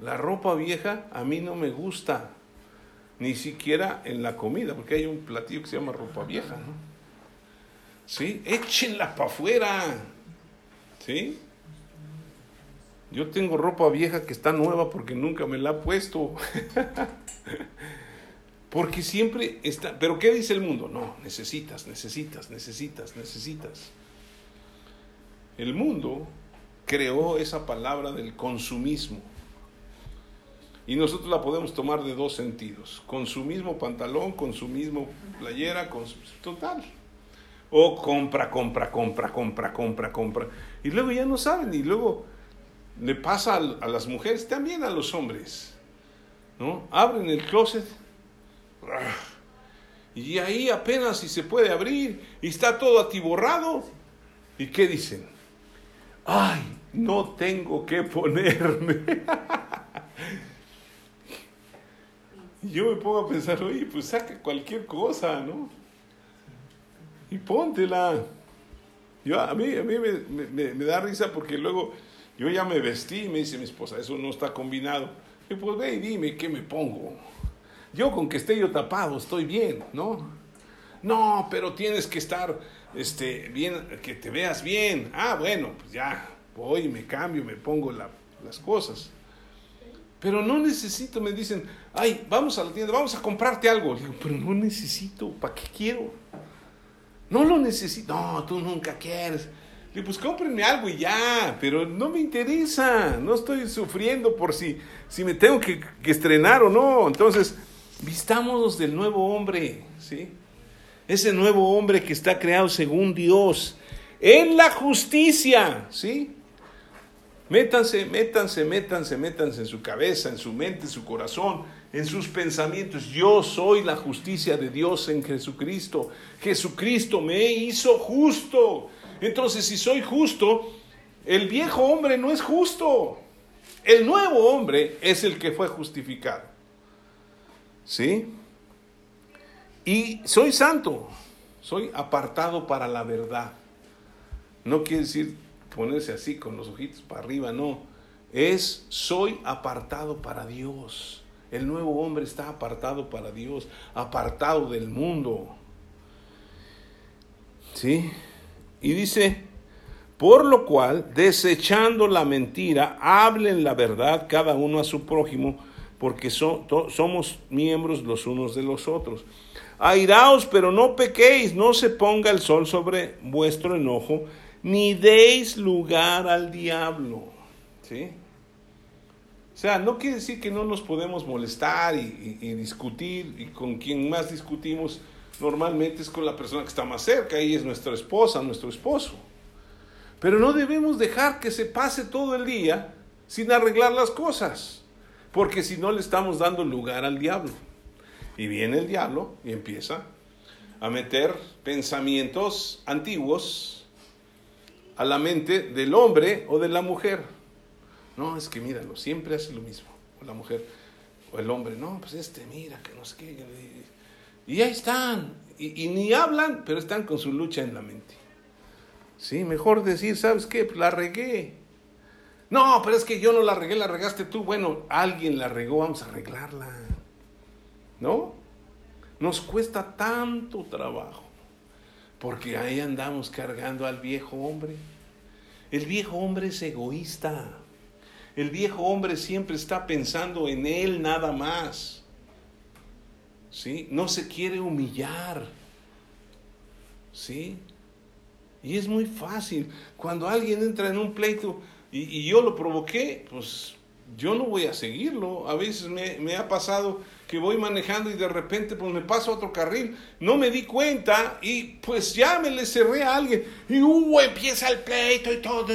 La ropa vieja a mí no me gusta, ni siquiera en la comida, porque hay un platillo que se llama ropa vieja, ¿no? ¿Sí? Échenla para afuera, ¿sí? Yo tengo ropa vieja que está nueva porque nunca me la he puesto. (laughs) porque siempre está... Pero ¿qué dice el mundo? No, necesitas, necesitas, necesitas, necesitas. El mundo creó esa palabra del consumismo. Y nosotros la podemos tomar de dos sentidos. Consumismo pantalón, consumismo playera, total. O compra, compra, compra, compra, compra, compra. Y luego ya no saben. Y luego le pasa a, las mujeres, también a los hombres. ¿no? Abren el closet y ahí apenas si se puede abrir y está todo atiborrado. ¿Y qué dicen? Ay, no tengo que ponerme. yo me pongo a pensar, oye, pues saca cualquier cosa, ¿no? Y póntela. Yo, a mí, a mí me da risa porque luego yo ya me vestí y me dice mi esposa, eso no está combinado. Y pues ve y dime qué me pongo. Yo con que esté yo tapado estoy bien, ¿no? No, pero tienes que estar este, bien, que te veas bien. Ah, bueno, pues ya voy, me cambio, me pongo las cosas. Pero no necesito, me dicen, ay, vamos a la tienda, vamos a comprarte algo. digo, pero no necesito, ¿para qué quiero? No lo necesito. No, tú nunca quieres pues cómprenme algo y ya, pero no me interesa, no estoy sufriendo por si, si me tengo que, estrenar o no. Entonces, vistámonos del nuevo hombre, ¿sí? Ese nuevo hombre que está creado según Dios, en la justicia, ¿sí? Métanse, métanse, métanse, métanse en su cabeza, en su mente, en su corazón, en sus pensamientos. Yo soy la justicia de Dios en Jesucristo. Jesucristo me hizo justo. Entonces, si soy justo, el viejo hombre no es justo. El nuevo hombre es el que fue justificado. ¿Sí? Y soy santo, soy apartado para la verdad. No quiere decir ponerse así con los ojitos para arriba, no. Es soy apartado para Dios. El nuevo hombre está apartado para Dios, apartado del mundo. ¿Sí? Y dice, por lo cual, desechando la mentira, hablen la verdad cada uno a su prójimo, porque somos miembros los unos de los otros. Airaos, pero no pequéis, no se ponga el sol sobre vuestro enojo, ni deis lugar al diablo. ¿Sí? O sea, no quiere decir que no nos podemos molestar y, y discutir, y con quien más discutimos, normalmente es con la persona que está más cerca, y es nuestra esposa, nuestro esposo. Pero no debemos dejar que se pase todo el día sin arreglar las cosas, porque si no le estamos dando lugar al diablo. Y viene el diablo y empieza a meter pensamientos antiguos a la mente del hombre o de la mujer. No, es que míralo, siempre hace lo mismo. O la mujer o el hombre, no, pues este, mira, que no sé qué. Y ahí están. Y, ni hablan, pero están con su lucha en la mente. Sí, mejor decir, ¿sabes qué? Pues la regué. No, pero es que yo no la regué, la regaste tú. Bueno, alguien la regó, vamos a arreglarla. ¿No? Nos cuesta tanto trabajo. Porque ahí andamos cargando al viejo hombre. El viejo hombre es egoísta. El viejo hombre siempre está pensando en él nada más. ¿sí? No se quiere humillar, ¿sí? Y es muy fácil. Cuando alguien entra en un pleito y, yo lo provoqué, pues yo no voy a seguirlo. A veces me, ha pasado que voy manejando y de repente pues me paso a otro carril, no me di cuenta y pues ya me le cerré a alguien y uh, empieza el pleito y todo.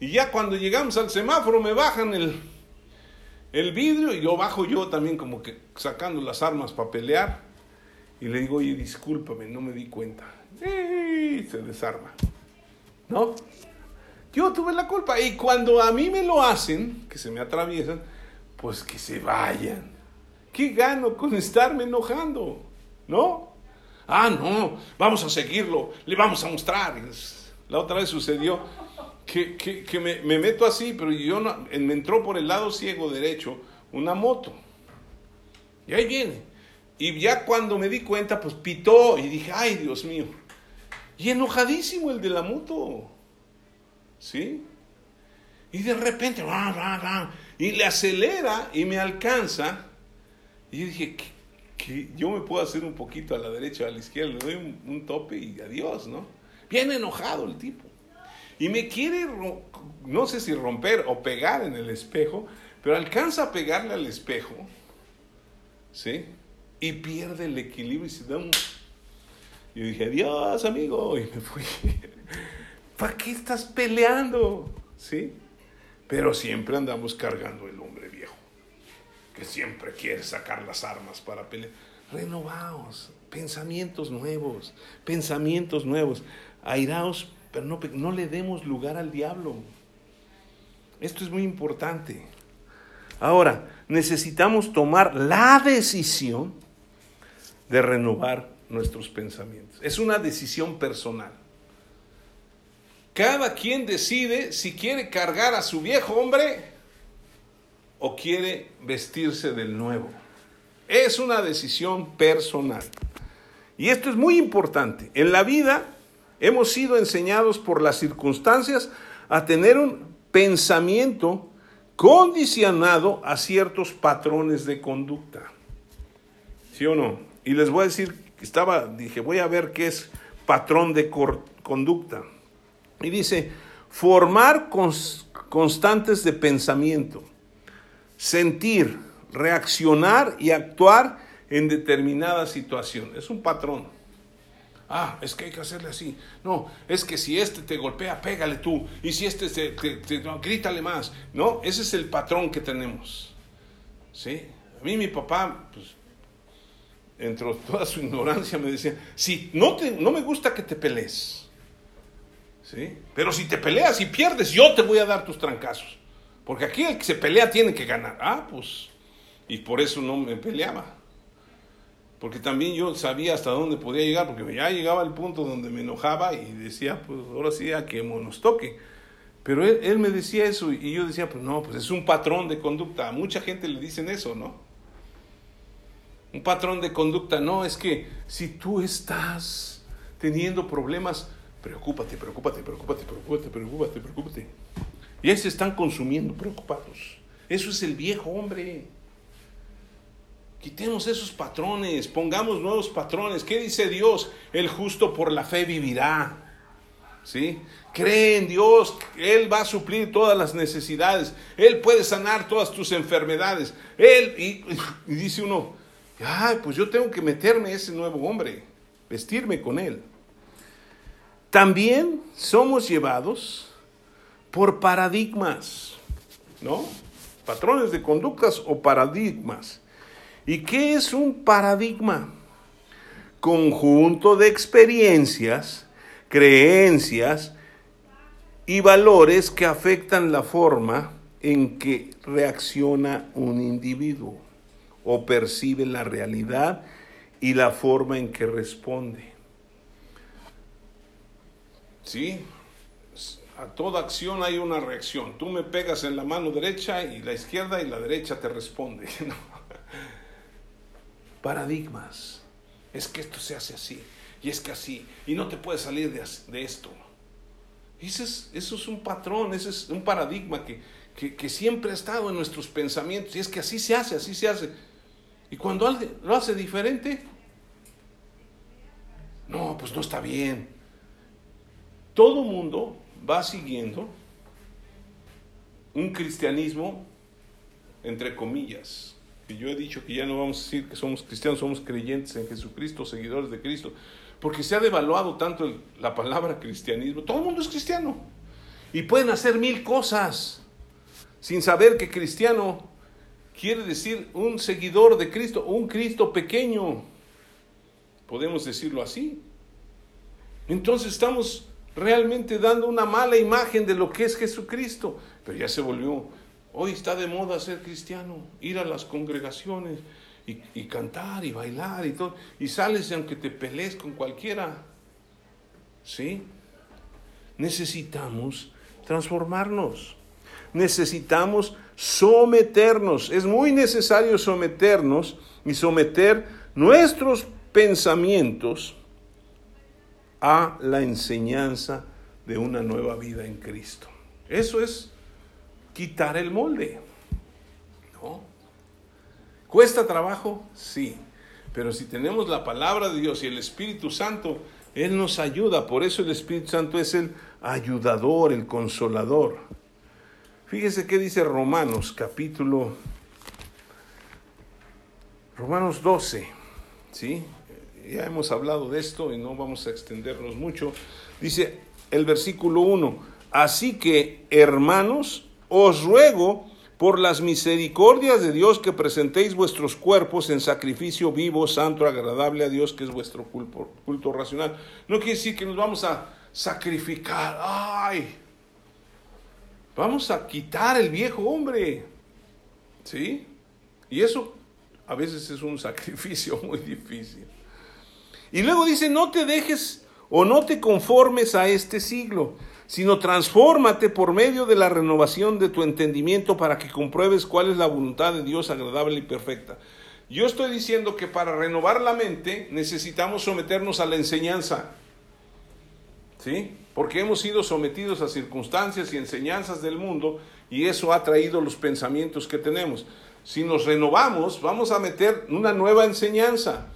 Y ya cuando llegamos al semáforo me bajan el, el vidrio y yo bajo yo también como que sacando las armas para pelear y le digo, oye, discúlpame, no me di cuenta. Y se desarma. ¿No? Yo tuve la culpa. Y cuando a mí me lo hacen, que se me atraviesan, pues que se vayan. ¿Qué gano con estarme enojando? ¿No? Ah, no, vamos a seguirlo, le vamos a mostrar. La otra vez sucedió que, que, me, me, meto así, pero yo no, me entró por el lado ciego derecho una moto. Y ahí viene. Y ya cuando me di cuenta, pues pitó y dije, ay Dios mío. Y enojadísimo el de la moto. ¿Sí? Y de repente, y le acelera y me alcanza. Y yo dije, que, yo me puedo hacer un poquito a la derecha o a la izquierda, le doy un, un tope y adiós, ¿no? Bien enojado el tipo. Y me quiere, no sé si romper o pegar en el espejo, pero alcanza a pegarle al espejo, ¿sí? Y pierde el equilibrio y se da un... Y dije, adiós, amigo, y me fui. (laughs) ¿Para qué estás peleando? ¿Sí? Pero siempre andamos cargando el hombre viejo, que siempre quiere sacar las armas para pelear. Renovaos, pensamientos nuevos, pensamientos nuevos. Airaos, pero no, no le demos lugar al diablo. Esto es muy importante. Ahora, necesitamos tomar la decisión de renovar nuestros pensamientos. Es una decisión personal. Cada quien decide si quiere cargar a su viejo hombre o quiere vestirse del nuevo. Es una decisión personal. Y esto es muy importante. En la vida hemos sido enseñados por las circunstancias a tener un pensamiento condicionado a ciertos patrones de conducta. ¿Sí o no? Y les voy a decir, estaba, dije, voy a ver qué es patrón de conducta. Y dice, formar constantes de pensamiento, sentir, reaccionar y actuar en determinada situación. Es un patrón. Ah, es que hay que hacerle así. No, es que si este te golpea, pégale tú. Y si este te, te, grítale más. No, ese es el patrón que tenemos. ¿Sí? A mí mi papá, pues, entre (laughs) toda su ignorancia, me decía, si no, te, no me gusta que te pelees. ¿Sí? Pero si te peleas y pierdes, yo te voy a dar tus trancazos. Porque aquí el que se pelea tiene que ganar. Ah, pues. Y por eso no me peleaba porque también yo sabía hasta dónde podía llegar, porque ya llegaba al punto donde me enojaba y decía, pues ahora sí, a que nos toque. Pero él, me decía eso y yo decía, pues no, pues es un patrón de conducta. A mucha gente le dicen eso, ¿no? Un patrón de conducta, no, es que si tú estás teniendo problemas, preocúpate, preocúpate, preocúpate, preocúpate, preocúpate, preocúpate. Ahí se están consumiendo preocupados. Eso es el viejo hombre. Quitemos esos patrones, pongamos nuevos patrones. ¿Qué dice Dios? El justo por la fe vivirá. ¿Sí? Cree en Dios, Él va a suplir todas las necesidades, Él puede sanar todas tus enfermedades. Él, y, dice uno, ay, pues yo tengo que meterme ese nuevo hombre, vestirme con Él. También somos llevados por paradigmas, ¿no? Patrones de conductas o paradigmas. ¿Y qué es un paradigma? Conjunto de experiencias, creencias y valores que afectan la forma en que reacciona un individuo o percibe la realidad y la forma en que responde. ¿Sí? A toda acción hay una reacción. Tú me pegas en la mano derecha y la izquierda y la derecha te responde. (laughs) paradigmas. Es que esto se hace así, y es que así, y no te puedes salir de, esto. Eso es, eso es, un patrón, ese es un paradigma que, que, siempre ha estado en nuestros pensamientos, y es que así se hace, así se hace. Y cuando alguien lo hace diferente, no, pues no está bien. Todo mundo va siguiendo un cristianismo entre comillas, que yo he dicho que ya no vamos a decir que somos cristianos, somos creyentes en Jesucristo, seguidores de Cristo, porque se ha devaluado tanto la palabra cristianismo. Todo el mundo es cristiano y pueden hacer mil cosas sin saber que cristiano quiere decir un seguidor de Cristo, un Cristo pequeño. Podemos decirlo así. Entonces estamos realmente dando una mala imagen de lo que es Jesucristo. Pero ya se volvió, hoy está de moda ser cristiano, ir a las congregaciones y, cantar y bailar y todo. Y sales aunque te pelees con cualquiera. ¿Sí? Necesitamos transformarnos. Necesitamos someternos. Es muy necesario someternos y someter nuestros pensamientos a la enseñanza de una nueva vida en Cristo. Eso es quitar el molde. ¿No? ¿Cuesta trabajo? Sí. Pero si tenemos la palabra de Dios y el Espíritu Santo, Él nos ayuda. Por eso el Espíritu Santo es el ayudador, el consolador. Fíjese qué dice Romanos capítulo Romanos 12, ¿sí? Ya hemos hablado de esto y no vamos a extendernos mucho. Dice el versículo 1, así que hermanos, os ruego por las misericordias de Dios que presentéis vuestros cuerpos en sacrificio vivo, santo, agradable a Dios, que es vuestro culto, culto racional. No quiere decir que nos vamos a sacrificar, ay, vamos a quitar el viejo hombre, ¿sí? Y eso a veces es un sacrificio muy difícil. Y luego dice, no te dejes o no te conformes a este siglo, sino transfórmate por medio de la renovación de tu entendimiento para que compruebes cuál es la voluntad de Dios agradable y perfecta. Yo estoy diciendo que para renovar la mente necesitamos someternos a la enseñanza. ¿Sí? Porque hemos sido sometidos a circunstancias y enseñanzas del mundo y eso ha traído los pensamientos que tenemos. Si nos renovamos, vamos a meter una nueva enseñanza.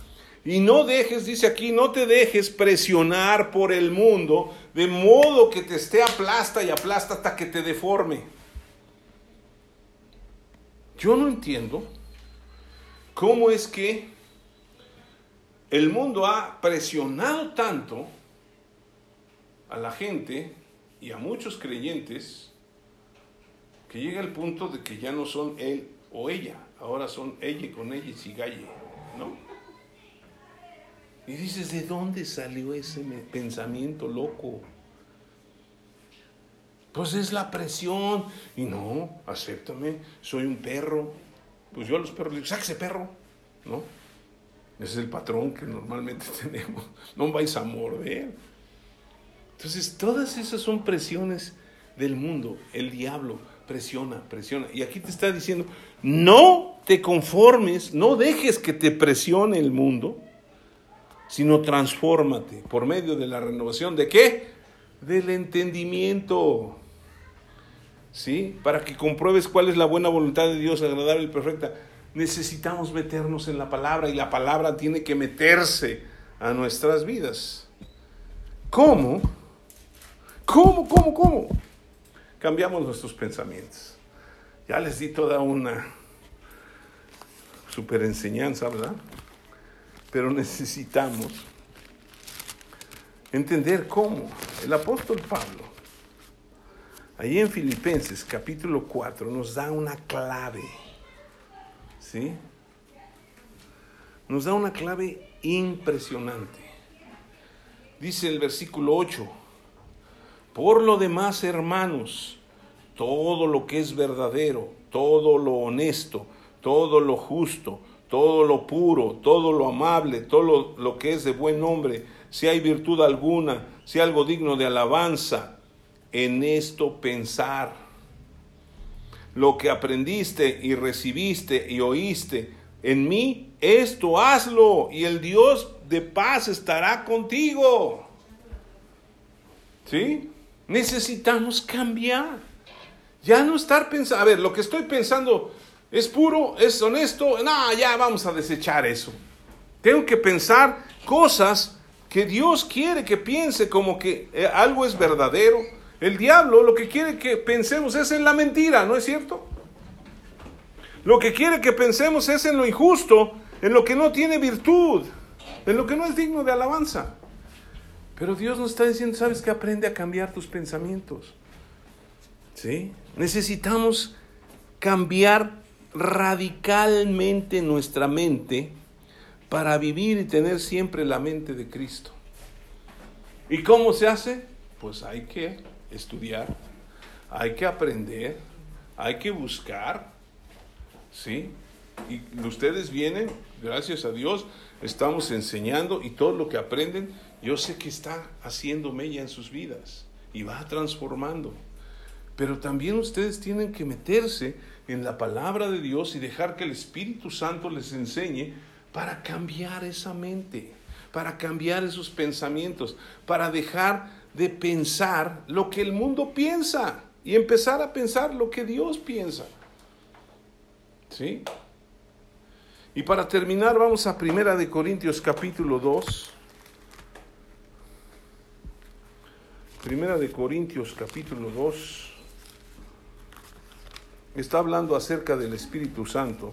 Y no dejes, dice aquí, no te dejes presionar por el mundo de modo que te esté aplasta y aplasta hasta que te deforme. Yo no entiendo cómo es que el mundo ha presionado tanto a la gente y a muchos creyentes que llega el punto de que ya no son él o ella, ahora son ella con ella y sigalle, ¿no? Y dices, ¿de dónde salió ese pensamiento loco? Pues es la presión. Y no, acéptame, soy un perro. Pues yo a los perros les digo, sáquese perro, ¿no? Ese es el patrón que normalmente (laughs) tenemos. No vais a morder. Entonces, todas esas son presiones del mundo. El diablo presiona, presiona. Y aquí te está diciendo, no te conformes, no dejes que te presione el mundo sino transfórmate por medio de la renovación de qué? Del entendimiento. ¿Sí? Para que compruebes cuál es la buena voluntad de Dios, agradable y perfecta. Necesitamos meternos en la palabra y la palabra tiene que meterse a nuestras vidas. ¿Cómo? ¿Cómo, cómo, cómo? Cambiamos nuestros pensamientos. Ya les di toda una super enseñanza, ¿verdad? Pero (laughs) necesitamos entender cómo el apóstol Pablo, ahí en Filipenses capítulo 4, nos da una clave, ¿sí? Nos da una clave impresionante. Dice el versículo 8, por lo demás, hermanos, todo lo que es verdadero, todo lo honesto, todo lo justo, todo lo puro, todo lo amable, todo lo, que es de buen nombre, si hay virtud alguna, si algo digno de alabanza, en esto pensar. Lo que aprendiste y recibiste y oíste en mí, esto hazlo y el Dios de paz estará contigo. ¿Sí? Necesitamos cambiar. Ya no estar pensando, a ver, lo que estoy pensando es puro, es honesto, no, ya vamos a desechar eso. Tengo que pensar cosas que Dios quiere que piense como que eh, algo es verdadero. El diablo lo que quiere que pensemos es en la mentira, ¿no es cierto? Lo que quiere que pensemos es en lo injusto, en lo que no tiene virtud, en lo que no es digno de alabanza. Pero Dios nos está diciendo, ¿sabes que Aprende a cambiar tus pensamientos. ¿Sí? Necesitamos cambiar radicalmente nuestra mente para vivir y tener siempre la mente de Cristo. ¿Y cómo se hace? Pues hay que estudiar, hay que aprender, hay que buscar, ¿sí? Y ustedes vienen, gracias a Dios, estamos enseñando y todo lo que aprenden, yo sé que está haciendo mella en sus vidas y va transformando. Pero también ustedes tienen que meterse en la palabra de Dios y dejar que el Espíritu Santo les enseñe para cambiar esa mente, para cambiar esos pensamientos, para dejar de pensar lo que el mundo piensa y empezar a pensar lo que Dios piensa. ¿Sí? Y para terminar vamos a Primera de Corintios capítulo 2. Primera de Corintios capítulo 2 está hablando acerca del Espíritu Santo.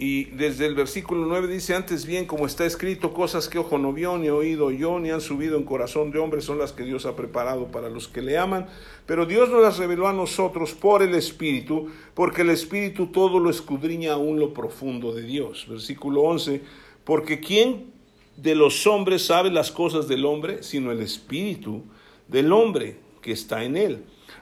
Y desde el versículo 9 dice, antes bien, como está escrito, cosas que ojo no vio, ni oído yo, ni han subido en corazón de hombre, son las que Dios ha preparado para los que le aman. Pero Dios nos las reveló a nosotros por el Espíritu, porque el Espíritu todo lo escudriña aún lo profundo de Dios. Versículo 11, porque ¿quién de los hombres sabe las cosas del hombre, sino el Espíritu del hombre que está en él?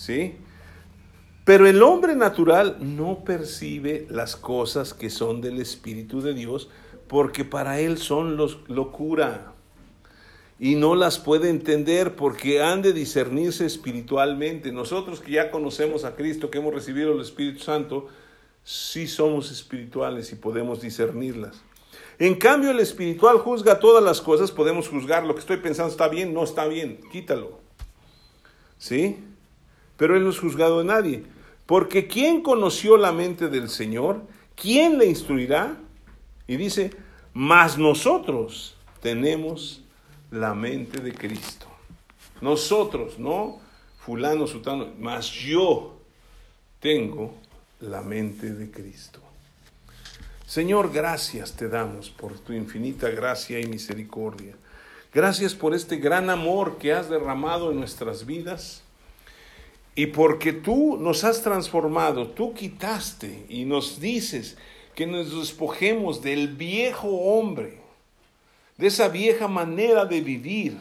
¿Sí? Pero el hombre natural no percibe las cosas que son del Espíritu de Dios porque para él son los, locura y no las puede entender porque han de discernirse espiritualmente. Nosotros que ya conocemos a Cristo, que hemos recibido el Espíritu Santo, sí somos espirituales y podemos discernirlas. En cambio, el espiritual juzga todas las cosas, podemos juzgar lo que estoy pensando está bien, no está bien, quítalo. ¿Sí? Pero él no es juzgado de nadie. Porque ¿quién conoció la mente del Señor? ¿Quién le instruirá? Y dice, mas nosotros tenemos la mente de Cristo. Nosotros, no fulano, sutano, mas yo tengo la mente de Cristo. Señor, gracias te damos por tu infinita gracia y misericordia. Gracias por este gran amor que has derramado en nuestras vidas y porque tú nos has transformado, tú quitaste y nos dices que nos despojemos del viejo hombre, de esa vieja manera de vivir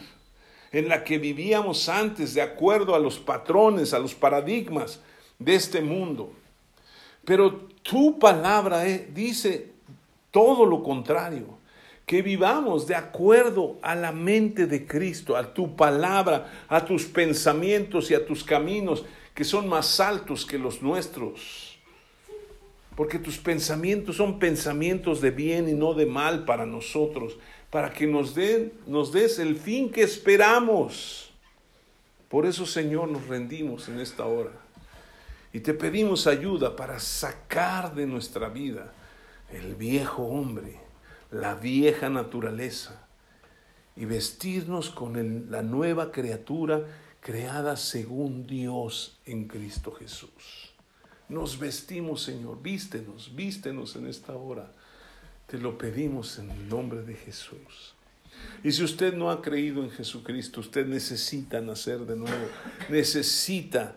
en la que vivíamos antes de acuerdo a los patrones, a los paradigmas de este mundo. Pero tu palabra eh, dice todo lo contrario que vivamos de acuerdo a la mente de Cristo, a tu palabra, a tus pensamientos y a tus caminos que son más altos que los nuestros. Porque tus pensamientos son pensamientos de bien y no de mal para nosotros, para que nos, den, nos des el fin que esperamos. Por eso, Señor, nos rendimos en esta hora y te pedimos ayuda para sacar de nuestra vida el viejo hombre la vieja naturaleza y vestirnos con la nueva criatura creada según Dios en Cristo Jesús. Nos vestimos, Señor, vístenos, vístenos en esta hora. Te lo pedimos en el nombre de Jesús. Y si usted no ha creído en Jesucristo, usted necesita nacer de nuevo, necesita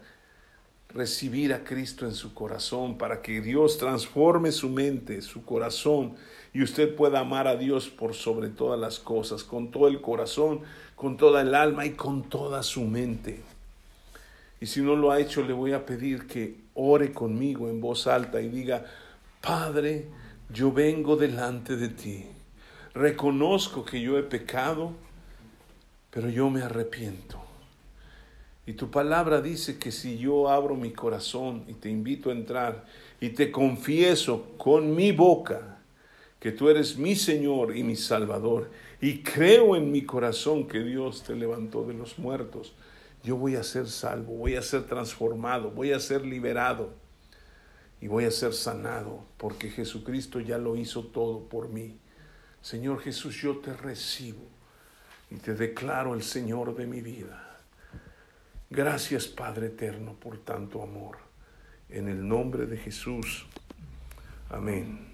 recibir a Cristo en su corazón para que Dios transforme su mente, su corazón y usted pueda amar a Dios por sobre todas las cosas, con todo el corazón, con toda el alma y con toda su mente. Y si no lo ha hecho, le voy a pedir que ore conmigo en voz alta y diga, Padre, yo vengo delante de ti. Reconozco que yo he pecado, pero yo me arrepiento. Y tu palabra dice que si yo abro mi corazón y te invito a entrar y te confieso con mi boca que tú eres mi Señor y mi Salvador y creo en mi corazón que Dios te levantó de los muertos, yo voy a ser salvo, voy a ser transformado, voy a ser liberado y voy a ser sanado porque Jesucristo ya lo hizo todo por mí. Señor Jesús, yo te recibo y te declaro el Señor de mi vida. Gracias Padre eterno por tanto amor. En el nombre de Jesús. Amén.